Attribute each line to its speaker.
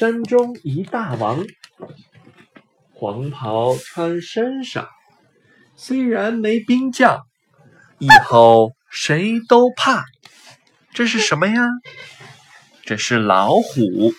Speaker 1: 山中一大王黄袍穿身上虽然没兵将以后谁都怕。这是什么呀？这是老虎。